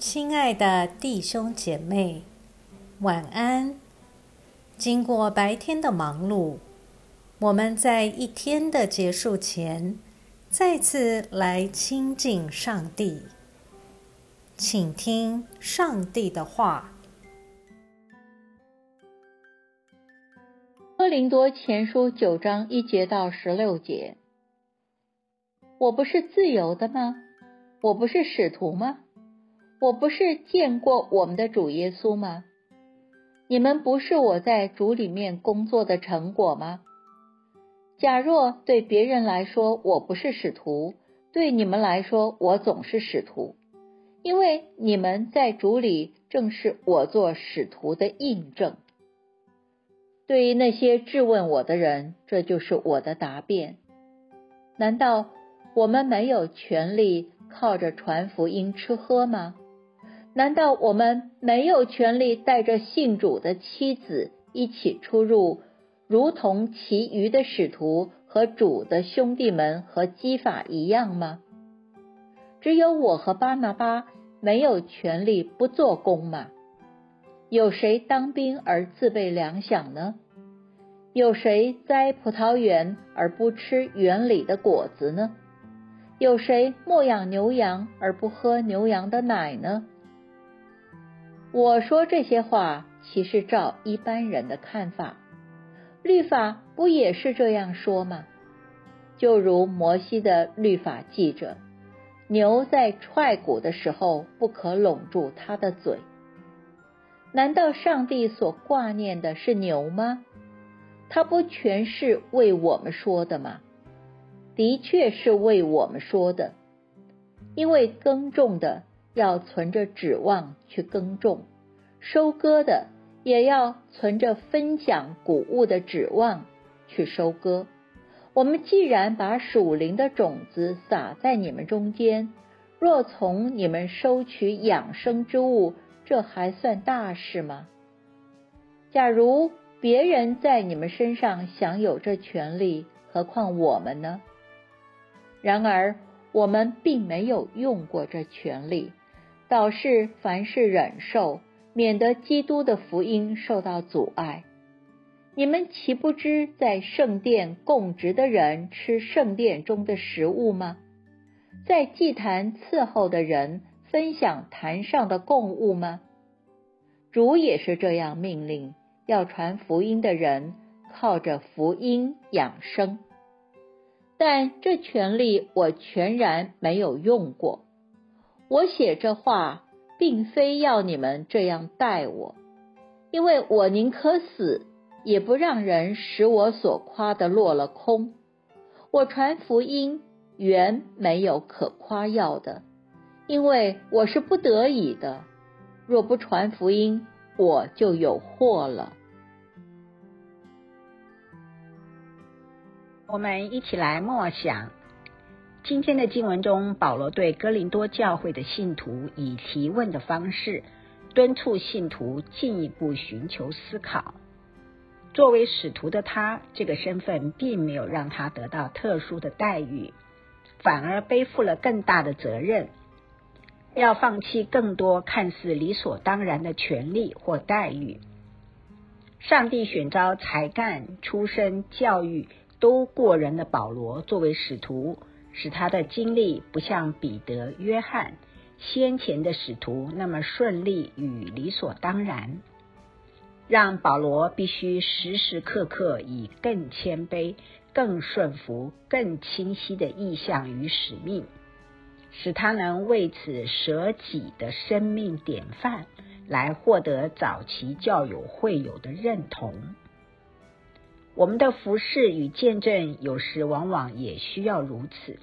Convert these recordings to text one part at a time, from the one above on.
亲爱的弟兄姐妹，晚安。经过白天的忙碌，我们在一天的结束前，再次来亲近上帝，请听上帝的话。哥林多前书九章一节到十六节：我不是自由的吗？我不是使徒吗？我不是见过我们的主耶稣吗？你们不是我在主里面工作的成果吗？假若对别人来说我不是使徒，对你们来说我总是使徒，因为你们在主里正是我做使徒的印证。对于那些质问我的人，这就是我的答辩。难道我们没有权利靠着传福音吃喝吗？难道我们没有权利带着信主的妻子一起出入，如同其余的使徒和主的兄弟们和基法一样吗？只有我和巴拿巴没有权利不做工吗？有谁当兵而自备粮饷呢？有谁栽葡萄园而不吃园里的果子呢？有谁牧养牛羊而不喝牛羊的奶呢？我说这些话，其实照一般人的看法，律法不也是这样说吗？就如摩西的律法记着，牛在踹骨的时候不可拢住它的嘴。难道上帝所挂念的是牛吗？他不全是为我们说的吗？的确是为我们说的，因为耕种的。要存着指望去耕种，收割的也要存着分享谷物的指望去收割。我们既然把属灵的种子撒在你们中间，若从你们收取养生之物，这还算大事吗？假如别人在你们身上享有这权利，何况我们呢？然而我们并没有用过这权利。导是凡事忍受，免得基督的福音受到阻碍。你们岂不知在圣殿供职的人吃圣殿中的食物吗？在祭坛伺候的人分享坛上的供物吗？主也是这样命令，要传福音的人靠着福音养生。但这权利我全然没有用过。我写这话，并非要你们这样待我，因为我宁可死，也不让人使我所夸的落了空。我传福音原没有可夸耀的，因为我是不得已的。若不传福音，我就有祸了。我们一起来默想。今天的经文中，保罗对哥林多教会的信徒以提问的方式，敦促信徒进一步寻求思考。作为使徒的他，这个身份并没有让他得到特殊的待遇，反而背负了更大的责任，要放弃更多看似理所当然的权利或待遇。上帝选召才干、出身、教育都过人的保罗作为使徒。使他的经历不像彼得、约翰先前的使徒那么顺利与理所当然，让保罗必须时时刻刻以更谦卑、更顺服、更清晰的意向与使命，使他能为此舍己的生命典范，来获得早期教友会友的认同。我们的服饰与见证，有时往往也需要如此。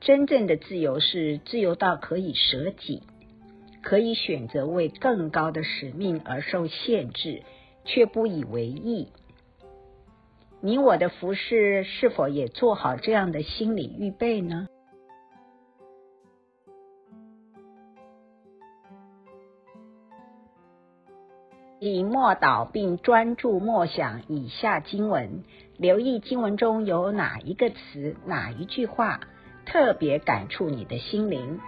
真正的自由是自由到可以舍己，可以选择为更高的使命而受限制，却不以为意。你我的服饰是否也做好这样的心理预备呢？以默祷并专注默想以下经文，留意经文中有哪一个词、哪一句话特别感触你的心灵。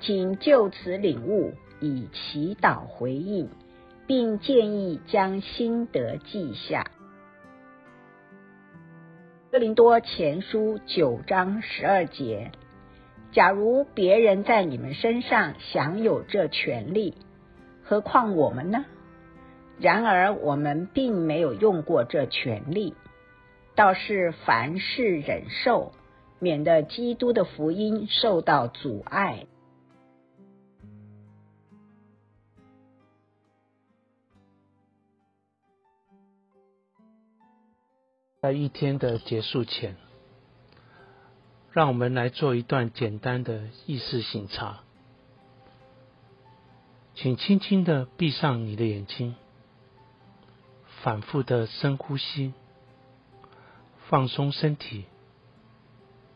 请就此领悟，以祈祷回应，并建议将心得记下。哥林多前书九章十二节：假如别人在你们身上享有这权利，何况我们呢？然而我们并没有用过这权利，倒是凡事忍受，免得基督的福音受到阻碍。在一天的结束前，让我们来做一段简单的意识醒察。请轻轻的闭上你的眼睛。反复的深呼吸，放松身体，